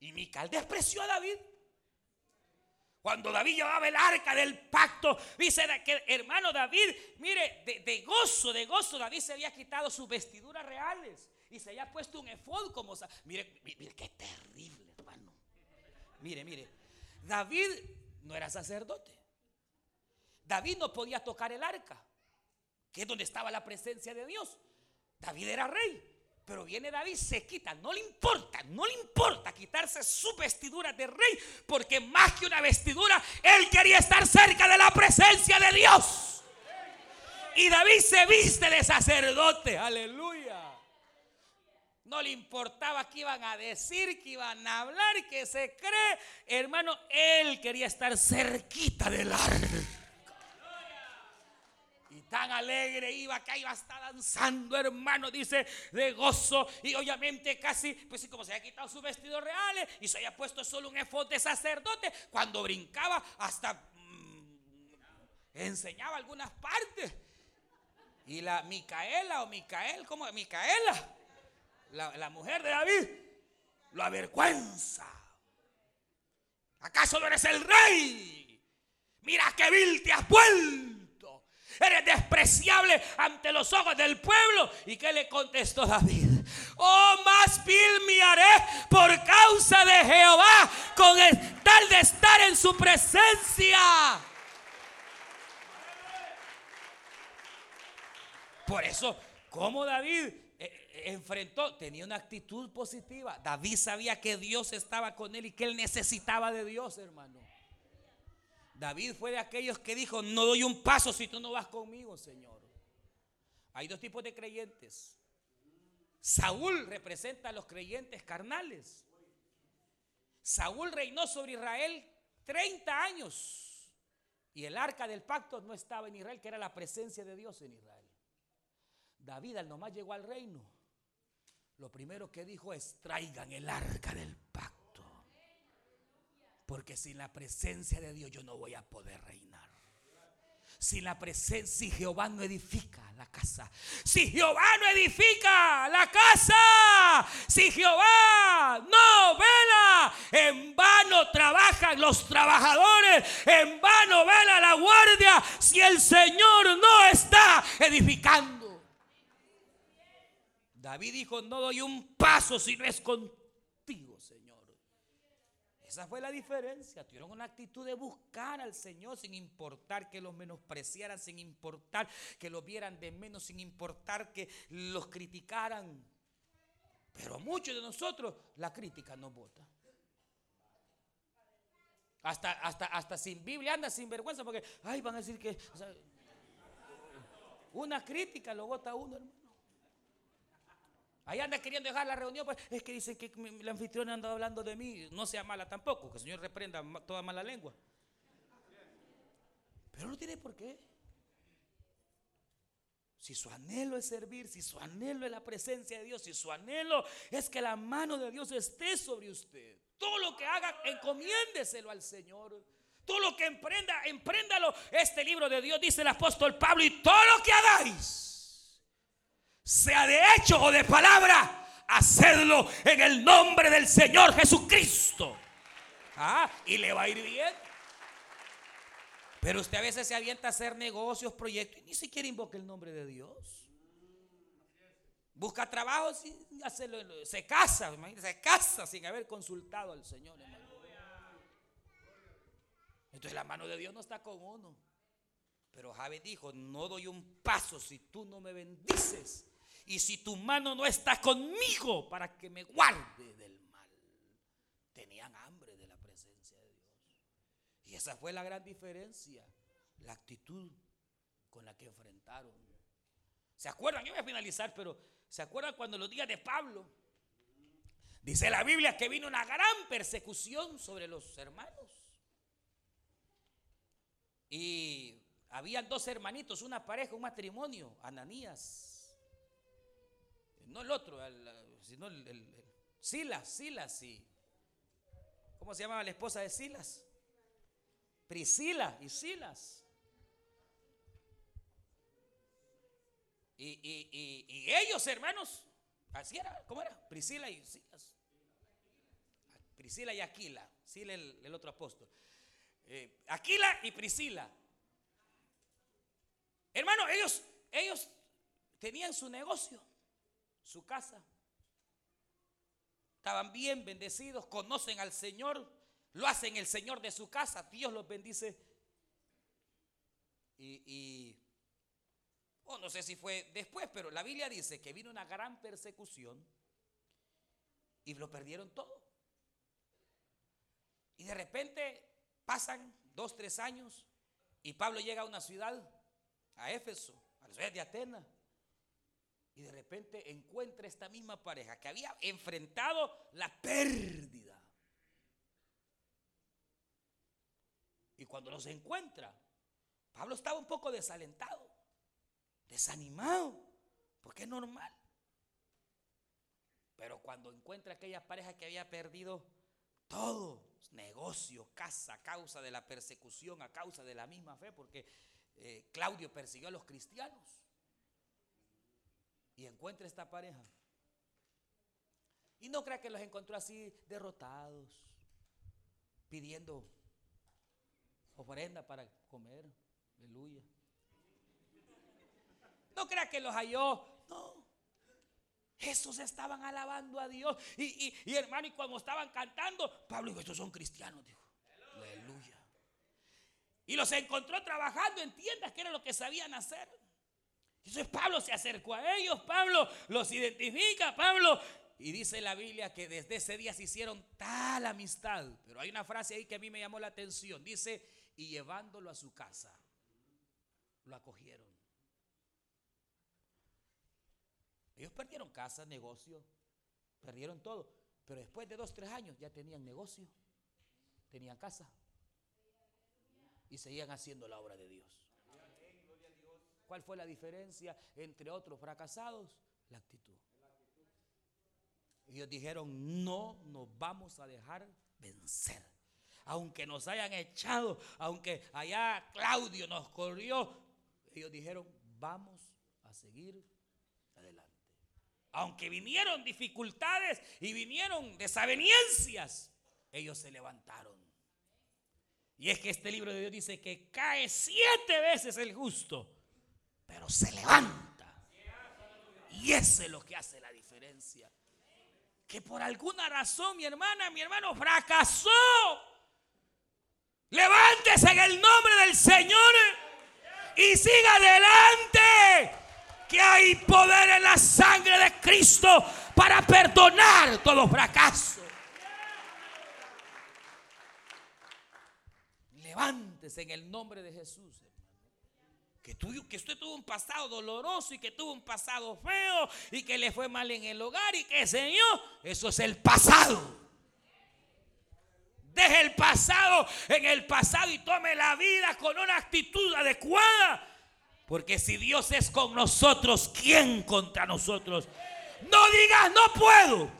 B: Y Mical despreció a David. Cuando David llevaba el arca del pacto, dice que hermano David, mire, de, gozo, de gozo, David se había quitado sus vestiduras reales y se había puesto un efod como, mire, mire, qué terrible, hermano. Mire, mire. David no era sacerdote. David no podía tocar el arca, que es donde estaba la presencia de Dios. David era rey. Pero viene David, se quita, no le importa, no le importa quitarse su vestidura de rey, porque más que una vestidura, él quería estar cerca de la presencia de Dios. Y David se viste de sacerdote, aleluya. No le importaba que iban a decir, que iban a hablar, que se cree. Hermano, él quería estar cerquita del arca. Y tan alegre iba que iba hasta danzando, hermano, dice, de gozo. Y obviamente casi, pues como se había quitado sus vestidos reales y se había puesto solo un efod de sacerdote, cuando brincaba hasta mm, enseñaba algunas partes. Y la Micaela o Micael, ¿cómo? Micaela la, mujer de David, lo avergüenza. ¿Acaso no eres el rey? Mira qué vil te has vuelto. Eres despreciable ante los ojos del pueblo. ¿Y qué le contestó David? Oh, más vil me haré por causa de Jehová con el tal de estar en su presencia. Por eso, como David enfrentó, tenía una actitud positiva. David sabía que Dios estaba con él y que él necesitaba de Dios, hermano. David fue de aquellos que dijo, no doy un paso si tú no vas conmigo, Señor. Hay dos tipos de creyentes. Saúl representa a los creyentes carnales. Saúl reinó sobre Israel 30 años y el arca del pacto no estaba en Israel, que era la presencia de Dios en Israel. David al nomás llegó al reino lo primero que dijo es, traigan el arca del pacto. Porque sin la presencia de Dios yo no voy a poder reinar. Sin la presencia, si Jehová no edifica la casa, si Jehová no edifica la casa, si Jehová no vela, en vano trabajan los trabajadores, en vano vela la guardia, si el Señor no está edificando. David dijo, no doy un paso si no es contigo, Señor. Esa fue la diferencia. Tuvieron una actitud de buscar al Señor sin importar que los menospreciaran, sin importar que los vieran de menos, sin importar que los criticaran. Pero muchos de nosotros la crítica nos vota. Hasta, hasta, hasta sin Biblia anda sin vergüenza porque, ay, van a decir que... una crítica lo vota uno, hermano. Ahí anda queriendo dejar la reunión, pues es que dice que la anfitriona anda hablando de mí. No sea mala tampoco, que el Señor reprenda toda mala lengua. Pero no tiene por qué. si su anhelo es servir, si su anhelo es la presencia de Dios, si su anhelo es que la mano de Dios esté sobre usted, todo lo que haga, encomiéndeselo al Señor. Todo lo que emprenda, empréndalo. Este libro de Dios dice el apóstol Pablo y todo lo que hagáis, sea de hecho o de palabra, hacedlo en el nombre del Señor Jesucristo. Ah, y le va a ir bien. Pero usted a veces se avienta a hacer negocios, proyectos y ni siquiera invoca el nombre de Dios. Busca trabajo sin hacerlo, se casa, se casa sin haber consultado al Señor. Entonces la mano de Dios no está con uno. Pero Javes dijo, no doy un paso si tú no me bendices. Y si tu mano no está conmigo para que me guarde del mal. Tenían hambre de la presencia de Dios. Y esa fue la gran diferencia. La actitud con la que enfrentaron. ¿Se acuerdan? Yo voy a finalizar, pero ¿se acuerdan cuando los días de Pablo? Dice la Biblia que vino una gran persecución sobre los hermanos. Y habían dos hermanitos, una pareja, un matrimonio, Ananías. No el otro, sino el, Silas, Silas y... ¿Cómo se llamaba la esposa de Silas? Priscila y Silas. Y, ellos, hermanos, así era, ¿cómo era? Priscila y Silas. Priscila y Aquila, Sila el otro apóstol. Eh, Aquila y Priscila. Hermano, ellos, ellos tenían su negocio, su casa. Estaban bien bendecidos, conocen al Señor, lo hacen el Señor de su casa, Dios los bendice. Y, y oh, no sé si fue después, pero la Biblia dice que vino una gran persecución y lo perdieron todo. Y de repente Pasan dos, tres años y Pablo llega a una ciudad, a Éfeso, a la ciudad de Atenas, y de repente encuentra esta misma pareja que había enfrentado la pérdida. Y cuando los encuentra, Pablo estaba un poco desalentado, desanimado, porque es normal. Pero cuando encuentra aquella pareja que había perdido todo, negocio, casa, a causa de la persecución, a causa de la misma fe, porque eh, Claudio persiguió a los cristianos. Y encuentra esta pareja. Y no crea que los encontró así derrotados, pidiendo ofrenda para comer. Aleluya. No crea que los halló. No. Esos estaban alabando a Dios. Y, hermano, y cuando estaban cantando, Pablo dijo, estos son cristianos, dijo. Aleluya. Y los encontró trabajando en tiendas, que era lo que sabían hacer. Entonces Pablo se acercó a ellos, Pablo los identifica, Pablo. Y dice la Biblia que desde ese día se hicieron tal amistad. Pero hay una frase ahí que a mí me llamó la atención. Dice, y llevándolo a su casa, lo acogieron. Ellos perdieron casa, negocio, perdieron todo. Pero después de dos, tres años ya tenían negocio, tenían casa y seguían haciendo la obra de Dios. ¿Cuál fue la diferencia entre otros fracasados? La actitud. Ellos dijeron, no nos vamos a dejar vencer. Aunque nos hayan echado, aunque allá Claudio nos corrió, ellos dijeron, vamos a seguir aunque vinieron dificultades y vinieron desavenencias, ellos se levantaron. Y es que este libro de Dios dice que cae siete veces el justo, pero se levanta. Y eso es lo que hace la diferencia. Que por alguna razón mi hermana, mi hermano fracasó. Levántese en el nombre del Señor y siga adelante que hay poder en la sangre de Cristo para perdonar todo fracaso. Levántese en el nombre de Jesús. Que, que usted tuvo un pasado doloroso y que tuvo un pasado feo y que le fue mal en el hogar y que Señor, eso es el pasado. Deje el pasado en el pasado y tome la vida con una actitud adecuada Porque si Dios es con nosotros, ¿quién contra nosotros? No digas no puedo.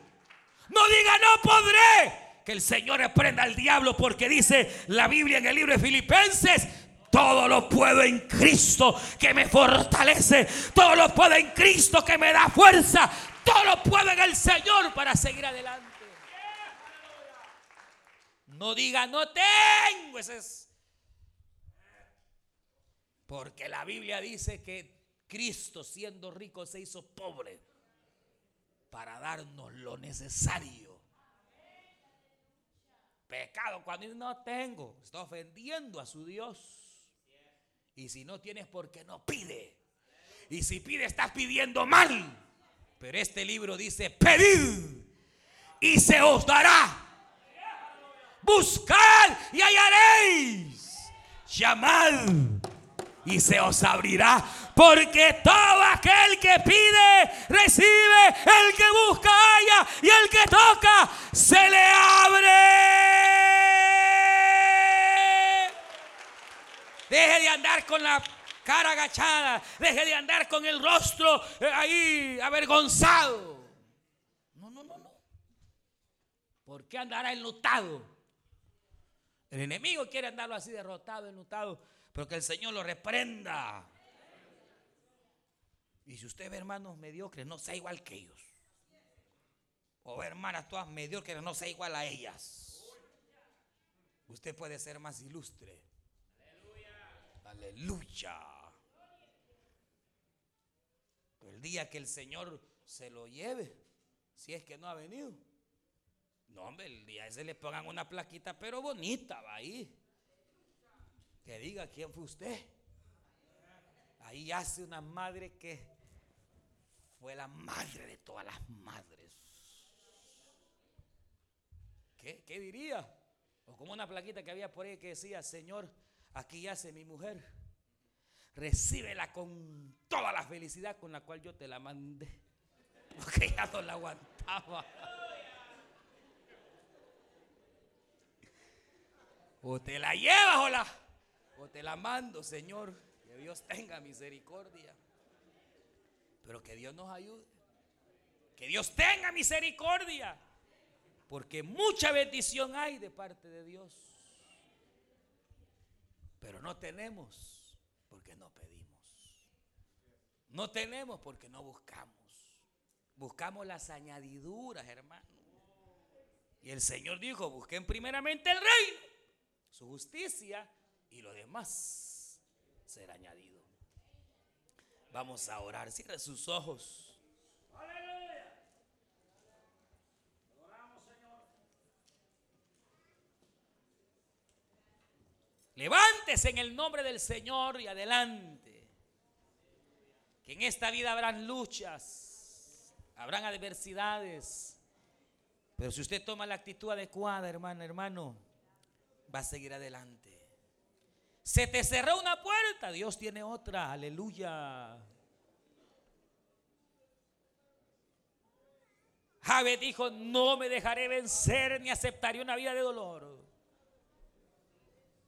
B: No digas no podré. Que el Señor reprenda al diablo porque dice la Biblia en el libro de Filipenses, todo lo puedo en Cristo que me fortalece. Todo lo puedo en Cristo que me da fuerza. Todo lo puedo en el Señor para seguir adelante. No diga no tengo. Porque la Biblia dice que Cristo siendo rico se hizo pobre para darnos lo necesario. Pecado cuando no tengo, está ofendiendo a su Dios. Y si no tienes, porque no pide. Y si pide, estás pidiendo mal. Pero este libro dice, pedid y se os dará. Buscad y hallaréis. Llamad y se os abrirá. Porque todo aquel que pide, recibe. El que busca, halla. Y el que toca, se le Deje de andar con la cara agachada. Deje de andar con el rostro eh, ahí avergonzado. No, no, no, no. ¿Por qué andará enlutado? El enemigo quiere andarlo así derrotado, enlutado. Pero que el Señor lo reprenda. Y si usted ve hermanos mediocres, no sea igual que ellos. O hermanas todas mediocres, no sea igual a ellas. Usted puede ser más ilustre. Aleluya. El día que el Señor se lo lleve, si es que no ha venido. No, hombre, el día ese le pongan una plaquita, pero bonita, va ahí. Que diga quién fue usted. Ahí hace una madre que fue la madre de todas las madres. ¿Qué, qué diría? O como una plaquita que había por ahí que decía, Señor, aquí yace mi mujer. Recíbela con toda la felicidad con la cual yo te la mandé. Porque ya no la aguantaba. O te la llevas o o te la mando, Señor. Que Dios tenga misericordia. Pero que Dios nos ayude. Que Dios tenga misericordia. Porque mucha bendición hay de parte de Dios. Pero no tenemos porque no pedimos. No tenemos porque no buscamos. Buscamos las añadiduras, hermano. Y el Señor dijo, busquen primeramente el reino, su justicia y lo demás será añadido. Vamos a orar. Cierre sus ojos. En el nombre del Señor y adelante. Que en esta vida habrán luchas, habrán adversidades. Pero si usted toma la actitud adecuada, hermano, hermano, va a seguir adelante. Se te cerró una puerta, Dios tiene otra, aleluya. Jabe dijo, no me dejaré vencer ni aceptaré una vida de dolor.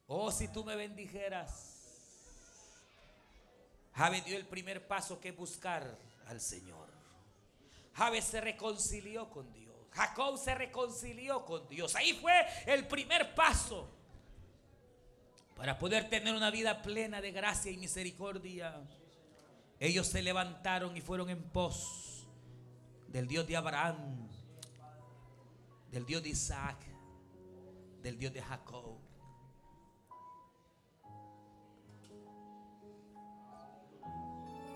B: Oh, si tú me bendijeras. Jabe dio el primer paso que buscar al Señor. Jabe se reconcilió con Dios. Jacob se reconcilió con Dios. Ahí fue el primer paso para poder tener una vida plena de gracia y misericordia. Ellos se levantaron y fueron en pos del Dios de Abraham, del Dios de Isaac, del Dios de Jacob.